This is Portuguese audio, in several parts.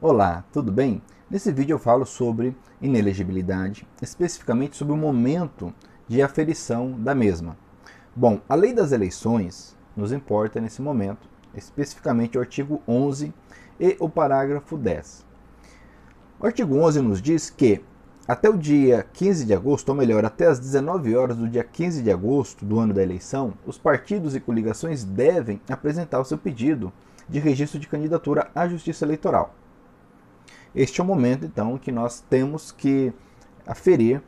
Olá, tudo bem? Nesse vídeo eu falo sobre inelegibilidade, especificamente sobre o momento de aferição da mesma. Bom, a lei das eleições nos importa nesse momento, especificamente o artigo 11 e o parágrafo 10. O artigo 11 nos diz que até o dia 15 de agosto, ou melhor, até as 19 horas do dia 15 de agosto do ano da eleição, os partidos e coligações devem apresentar o seu pedido de registro de candidatura à Justiça Eleitoral. Este é o momento, então, que nós temos que aferir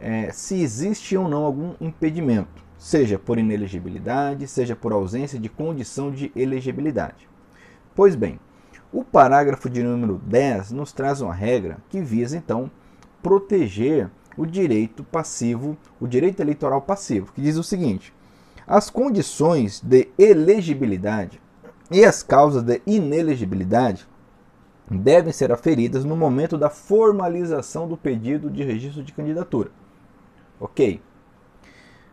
é, se existe ou não algum impedimento, seja por inelegibilidade, seja por ausência de condição de elegibilidade. Pois bem, o parágrafo de número 10 nos traz uma regra que visa, então, proteger o direito passivo, o direito eleitoral passivo, que diz o seguinte: as condições de elegibilidade e as causas de inelegibilidade devem ser aferidas no momento da formalização do pedido de registro de candidatura. Ok.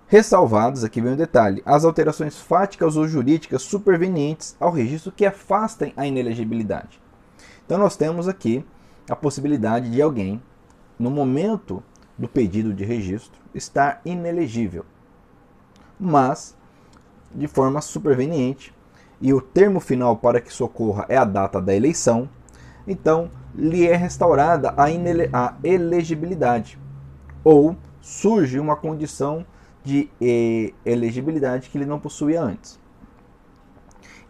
Ressalvados, aqui vem um detalhe, as alterações fáticas ou jurídicas supervenientes ao registro que afastem a inelegibilidade. Então nós temos aqui a possibilidade de alguém, no momento do pedido de registro, estar inelegível, mas de forma superveniente, e o termo final para que socorra é a data da eleição, então lhe é restaurada a, a elegibilidade, ou surge uma condição de eh, elegibilidade que ele não possuía antes.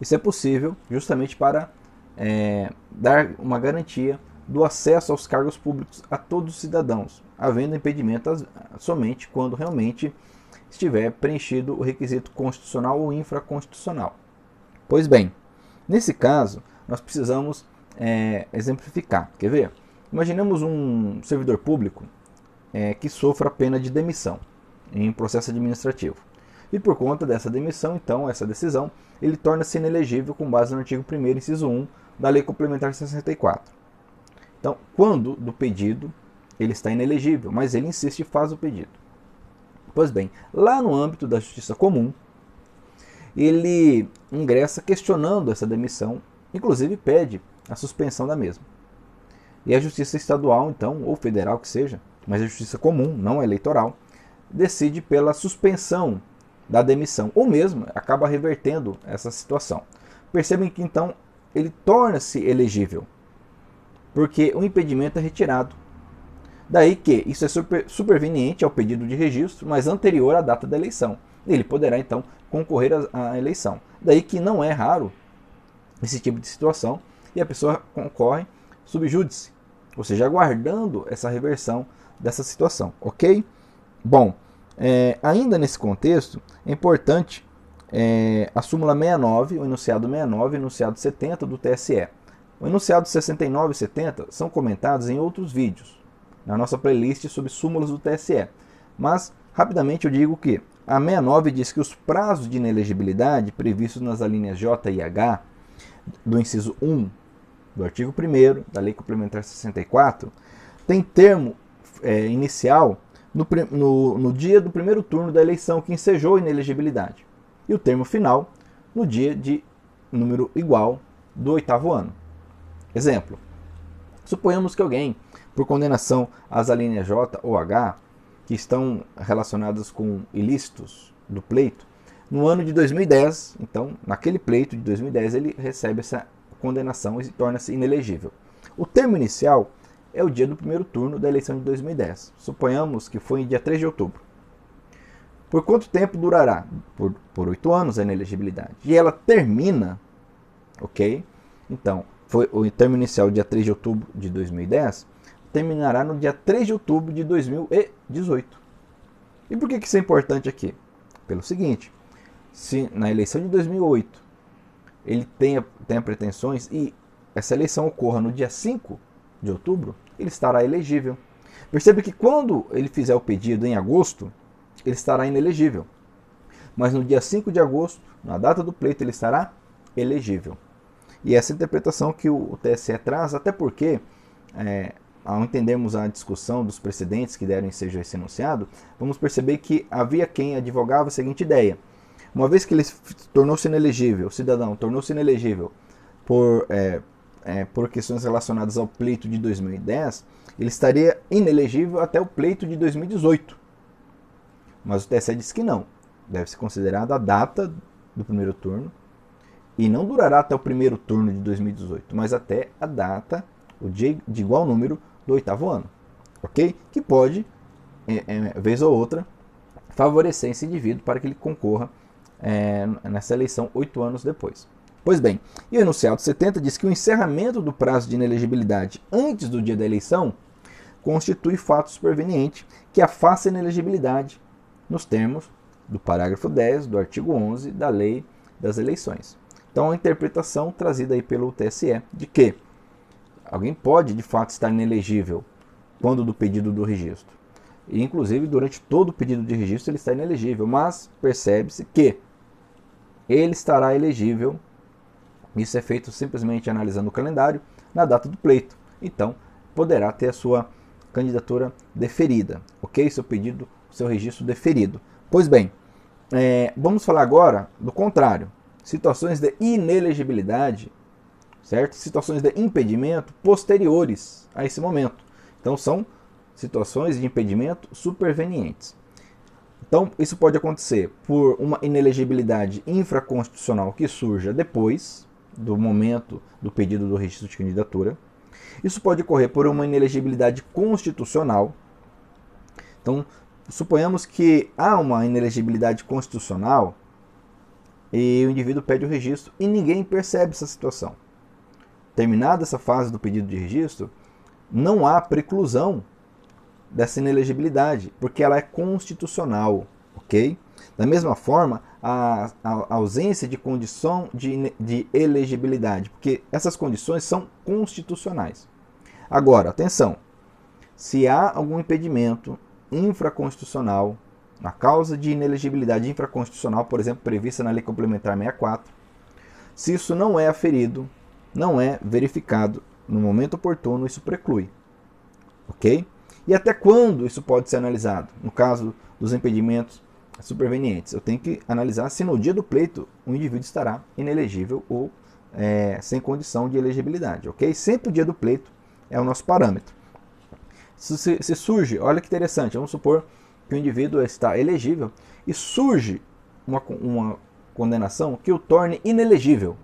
Isso é possível justamente para é, dar uma garantia do acesso aos cargos públicos a todos os cidadãos, havendo impedimento somente quando realmente estiver preenchido o requisito constitucional ou infraconstitucional. Pois bem, nesse caso, nós precisamos é, exemplificar. Quer ver? Imaginemos um servidor público é, que sofra pena de demissão em processo administrativo. E por conta dessa demissão, então, essa decisão, ele torna-se inelegível com base no artigo 1 inciso 1 da Lei Complementar 64. Então, quando do pedido, ele está inelegível, mas ele insiste e faz o pedido. Pois bem, lá no âmbito da justiça comum, ele ingressa questionando essa demissão, inclusive pede a suspensão da mesma. E a justiça estadual, então, ou federal que seja, mas a justiça comum, não eleitoral, decide pela suspensão da demissão, ou mesmo acaba revertendo essa situação. Percebem que então ele torna-se elegível, porque o impedimento é retirado. Daí que isso é super, superveniente ao pedido de registro, mas anterior à data da eleição. Ele poderá então concorrer à eleição. Daí que não é raro esse tipo de situação e a pessoa concorre subjúdice, ou seja, aguardando essa reversão dessa situação, ok? Bom, é, ainda nesse contexto, é importante é, a súmula 69, o enunciado 69 e o enunciado 70 do TSE. O enunciado 69 e 70 são comentados em outros vídeos, na nossa playlist sobre súmulas do TSE. Mas, rapidamente, eu digo que a 69 diz que os prazos de inelegibilidade previstos nas alíneas J e H do inciso 1 do artigo 1 da Lei Complementar 64 tem termo é, inicial no, no, no, dia do primeiro turno da eleição que ensejou inelegibilidade e o termo final no dia de número igual do oitavo ano. Exemplo: suponhamos que alguém, por condenação às alíneas J ou H, que estão relacionadas com ilícitos do pleito, no ano de 2010, então, naquele pleito de 2010, ele recebe essa condenação e torna-se inelegível. O termo inicial é o dia do primeiro turno da eleição de 2010. Suponhamos que foi em dia 3 de outubro. Por quanto tempo durará? Por oito anos a inelegibilidade. E ela termina, ok? Então, foi o termo inicial dia 3 de outubro de 2010, terminará no dia 3 de outubro de 2018. E por que isso é importante aqui? Pelo seguinte, se na eleição de 2008 ele tenha, tenha pretensões e essa eleição ocorra no dia 5 de outubro, ele estará elegível. Perceba que quando ele fizer o pedido em agosto, ele estará inelegível. Mas no dia 5 de agosto, na data do pleito, ele estará elegível. E essa interpretação que o TSE traz, até porque, é, ao entendermos a discussão dos precedentes que deram seja esse enunciado, vamos perceber que havia quem advogava a seguinte ideia uma vez que ele tornou-se inelegível, cidadão tornou-se inelegível por é, é, por questões relacionadas ao pleito de 2010, ele estaria inelegível até o pleito de 2018. Mas o TSE disse que não. Deve ser considerada a data do primeiro turno e não durará até o primeiro turno de 2018, mas até a data, o dia de igual número do oitavo ano, ok? Que pode, é, é, vez ou outra, favorecer esse indivíduo para que ele concorra é, nessa eleição oito anos depois. Pois bem, e o enunciado 70 diz que o encerramento do prazo de inelegibilidade antes do dia da eleição constitui fato superveniente que afasta a inelegibilidade nos termos do parágrafo 10 do artigo 11 da Lei das Eleições. Então, a interpretação trazida aí pelo TSE de que alguém pode de fato estar inelegível quando do pedido do registro. E, inclusive, durante todo o pedido de registro ele está inelegível, mas percebe-se que ele estará elegível isso é feito simplesmente analisando o calendário na data do pleito. Então, poderá ter a sua candidatura deferida, ok? Seu pedido, seu registro deferido. Pois bem, é, vamos falar agora do contrário. Situações de inelegibilidade, certo? Situações de impedimento posteriores a esse momento. Então, são situações de impedimento supervenientes. Então, isso pode acontecer por uma inelegibilidade infraconstitucional que surja depois, do momento do pedido do registro de candidatura. Isso pode ocorrer por uma inelegibilidade constitucional. Então, suponhamos que há uma inelegibilidade constitucional e o indivíduo pede o registro e ninguém percebe essa situação. Terminada essa fase do pedido de registro, não há preclusão dessa inelegibilidade, porque ela é constitucional, ok? Da mesma forma, a, a ausência de condição de, de elegibilidade, porque essas condições são constitucionais. Agora, atenção, se há algum impedimento infraconstitucional, na causa de inelegibilidade infraconstitucional, por exemplo, prevista na Lei Complementar 64, se isso não é aferido, não é verificado no momento oportuno, isso preclui. Ok? E até quando isso pode ser analisado? No caso dos impedimentos supervenientes. Eu tenho que analisar se no dia do pleito o indivíduo estará inelegível ou é, sem condição de elegibilidade, ok? Sempre o dia do pleito é o nosso parâmetro. Se, se, surge, olha que interessante, vamos supor que o indivíduo está elegível e surge uma, uma condenação que o torne inelegível,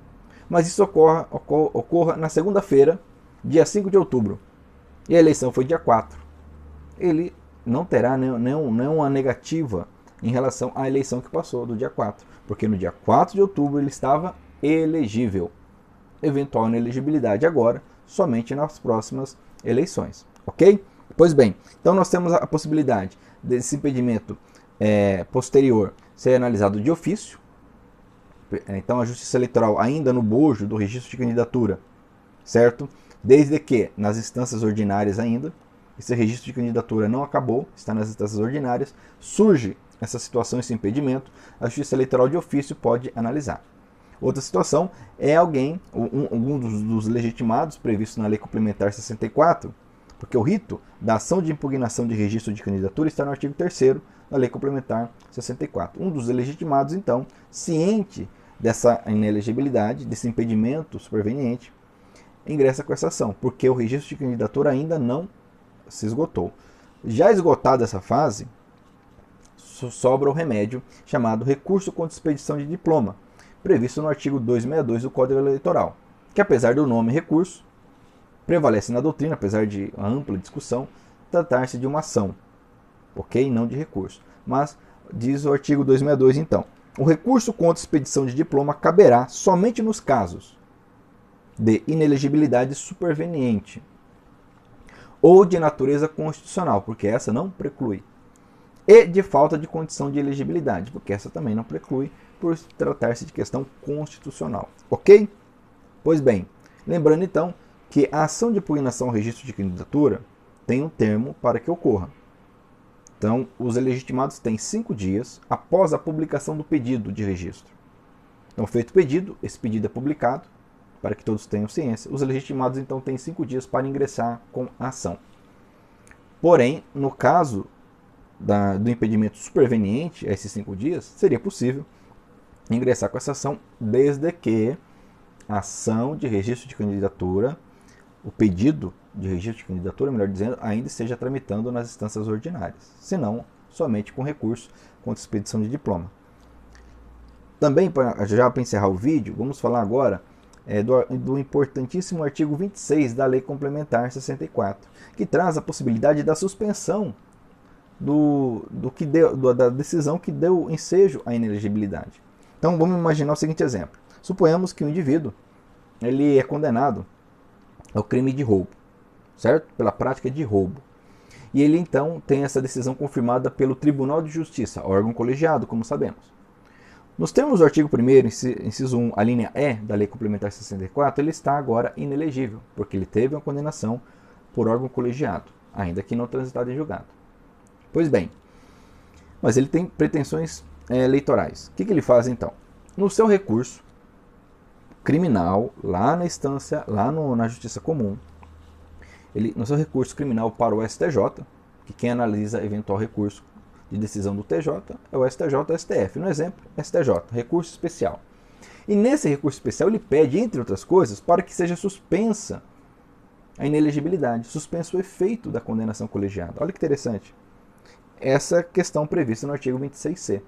mas isso ocorra, ocorra, ocorra na segunda-feira, dia 5 de outubro, e a eleição foi dia 4. Ele não terá nenhum, nenhum, nenhuma negativa em relação à eleição que passou do dia 4, porque no dia 4 de outubro ele estava elegível. Eventual inelegibilidade agora, somente nas próximas eleições, ok? Pois bem, então nós temos a possibilidade desse impedimento é, posterior ser analisado de ofício. Então a Justiça Eleitoral, ainda no bojo do registro de candidatura, certo? Desde que nas instâncias ordinárias ainda, esse registro de candidatura não acabou, está nas instâncias ordinárias, surge essa situação, esse impedimento, a Justiça Eleitoral de ofício pode analisar. Outra situação é alguém, um, um dos, dos, legitimados previsto na Lei Complementar 64, porque o rito da ação de impugnação de registro de candidatura está no artigo 3 da Lei Complementar 64. Um dos legitimados, então, ciente dessa inelegibilidade, desse impedimento superveniente, ingressa com essa ação, porque o registro de candidatura ainda não se esgotou. Já esgotada essa fase, sobra o remédio chamado recurso contra expedição de diploma, previsto no artigo 262 do Código Eleitoral, que apesar do nome recurso, prevalece na doutrina, apesar de ampla discussão, tratar-se de uma ação, ok? Não de recurso. Mas diz o artigo 262 então, o recurso contra expedição de diploma caberá somente nos casos de inelegibilidade superveniente ou de natureza constitucional, porque essa não preclui e de falta de condição de elegibilidade, porque essa também não preclui por tratar-se de questão constitucional. Ok? Pois bem, lembrando então que a ação de impugnação ao registro de candidatura tem um termo para que ocorra. Então, os legitimados têm cinco dias após a publicação do pedido de registro. Então, feito o pedido, esse pedido é publicado para que todos tenham ciência. Os legitimados então têm cinco dias para ingressar com a ação. Porém, no caso da, do impedimento superveniente a esses cinco dias, seria possível ingressar com essa ação desde que a ação de registro de candidatura, o pedido de registro de candidatura, melhor dizendo, ainda esteja tramitando nas instâncias ordinárias, senão somente com recurso contra expedição de diploma. Também, já para encerrar o vídeo, vamos falar agora é, do, do, importantíssimo artigo 26 da Lei Complementar 64, que traz a possibilidade da suspensão do, do que deu, do, da decisão que deu ensejo à inelegibilidade. Então vamos imaginar o seguinte exemplo. Suponhamos que o indivíduo ele é condenado ao crime de roubo, certo? Pela prática de roubo. E ele então tem essa decisão confirmada pelo Tribunal de Justiça, órgão colegiado, como sabemos. Nos termos do artigo 1 inciso 1, a linha E da Lei Complementar 64, ele está agora inelegível, porque ele teve uma condenação por órgão colegiado, ainda que não transitado em julgado. Pois bem, mas ele tem pretensões é, eleitorais. O que, que ele faz então? No seu recurso criminal, lá na instância, lá no, na Justiça Comum, ele, no seu recurso criminal para o STJ, que quem analisa eventual recurso de decisão do TJ é o STJ e o STF. No exemplo, STJ, recurso especial. E nesse recurso especial ele pede, entre outras coisas, para que seja suspensa a inelegibilidade, suspenso o efeito da condenação colegiada. Olha que interessante. Essa questão prevista no artigo 26c.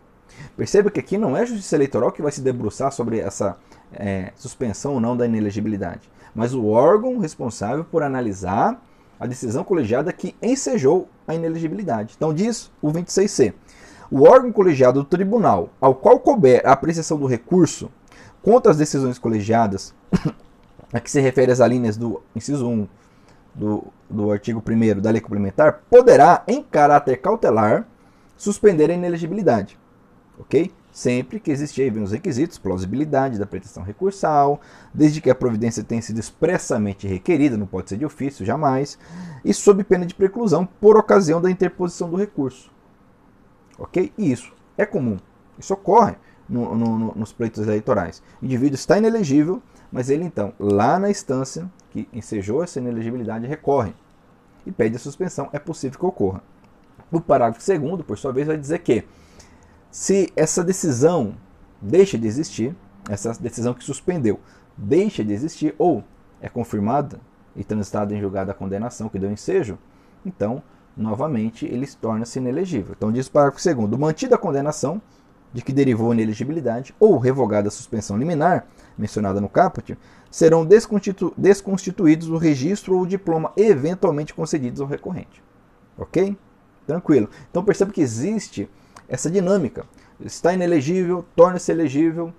Perceba que aqui não é a Justiça Eleitoral que vai se debruçar sobre essa é, suspensão ou não da inelegibilidade, mas o órgão responsável por analisar a decisão colegiada que ensejou a inelegibilidade. Então diz o 26C. O órgão colegiado do tribunal ao qual couber a apreciação do recurso contra as decisões colegiadas, a que se refere às alíneas do inciso 1 do, do artigo 1 da lei complementar, poderá, em caráter cautelar, suspender a inelegibilidade. Ok? Sempre que existirem os requisitos, plausibilidade da pretensão recursal, desde que a providência tenha sido expressamente requerida, não pode ser de ofício, jamais, e sob pena de preclusão por ocasião da interposição do recurso. Ok? E isso é comum. Isso ocorre no, no, nos pleitos eleitorais. O indivíduo está inelegível, mas ele então, lá na instância que ensejou essa inelegibilidade, recorre e pede a suspensão. É possível que ocorra. O parágrafo 2 por sua vez, vai dizer que se essa decisão deixa de existir, essa decisão que suspendeu deixa de existir ou é confirmada e transitada em julgado a condenação que deu ensejo, então, novamente, ele torna-se inelegível. Então, diz o parágrafo 2 mantida a condenação de que derivou a inelegibilidade ou revogada a suspensão liminar, mencionada no caput, serão desconstitu desconstituídos o registro ou o diploma eventualmente concedidos ao recorrente. Ok? Tranquilo. Então perceba que existe essa dinâmica. Está inelegível, torna-se elegível,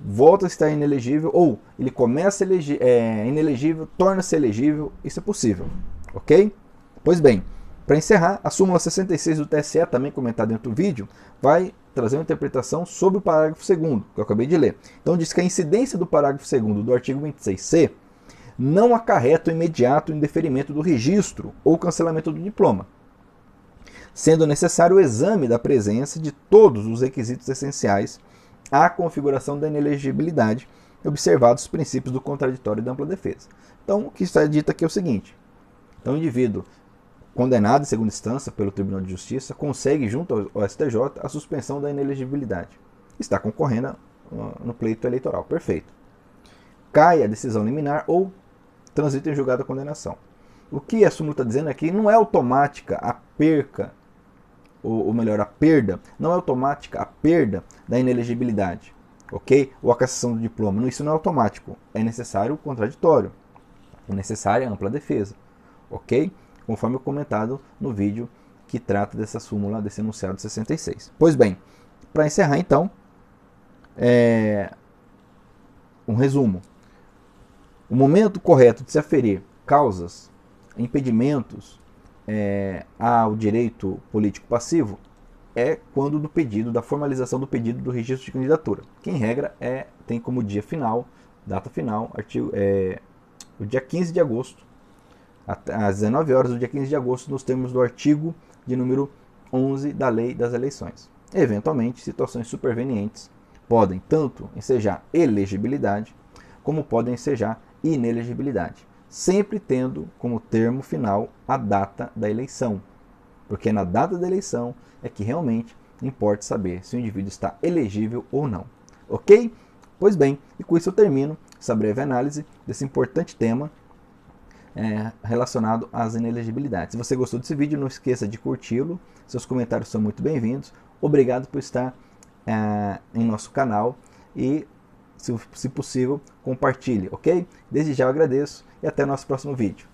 volta a estar inelegível, ou ele começa é, inelegível, torna-se elegível, isso é possível, ok? Pois bem, para encerrar, a súmula 66 do TSE, também comentada dentro do vídeo, vai trazer uma interpretação sobre o parágrafo 2 que eu acabei de ler. Então diz que a incidência do parágrafo 2 do artigo 26c não acarreta o imediato indeferimento do registro ou cancelamento do diploma sendo necessário o exame da presença de todos os requisitos essenciais à configuração da inelegibilidade, observados os princípios do contraditório e da ampla defesa. Então, o que está dito aqui é o seguinte: então, o indivíduo condenado em segunda instância pelo Tribunal de Justiça consegue, junto ao STJ, a suspensão da inelegibilidade. Está concorrendo no pleito eleitoral. Perfeito. Cai a decisão liminar ou transita em julgado a condenação. O que a súmula está dizendo aqui não é automática a perca ou, ou melhor, a perda, não é automática a perda da inelegibilidade, ok? Ou a cassação do diploma. Isso não é automático. É necessário o contraditório. É necessária a ampla defesa, ok? Conforme comentado no vídeo que trata dessa súmula, desse enunciado 66. Pois bem, para encerrar então, é... um resumo. O momento correto de se aferir causas, impedimentos é, ao direito político passivo é quando do pedido, da formalização do pedido do registro de candidatura, que em regra é, tem como dia final, data final, artigo, é, o dia 15 de agosto, às 19 horas do dia 15 de agosto, nos termos do artigo de número 11 da Lei das Eleições. Eventualmente, situações supervenientes podem tanto ensejar elegibilidade, como podem ensejar inelegibilidade sempre tendo como termo final a data da eleição, porque na data da eleição é que realmente importa saber se o indivíduo está elegível ou não. Ok? Pois bem, e com isso eu termino. essa breve análise desse importante tema é, relacionado às inelegibilidades. Se você gostou desse vídeo, não esqueça de curti-lo. Seus comentários são muito bem-vindos. Obrigado por estar é, em nosso canal e, se, possível, compartilhe, ok? Desde já eu agradeço e até o nosso próximo vídeo.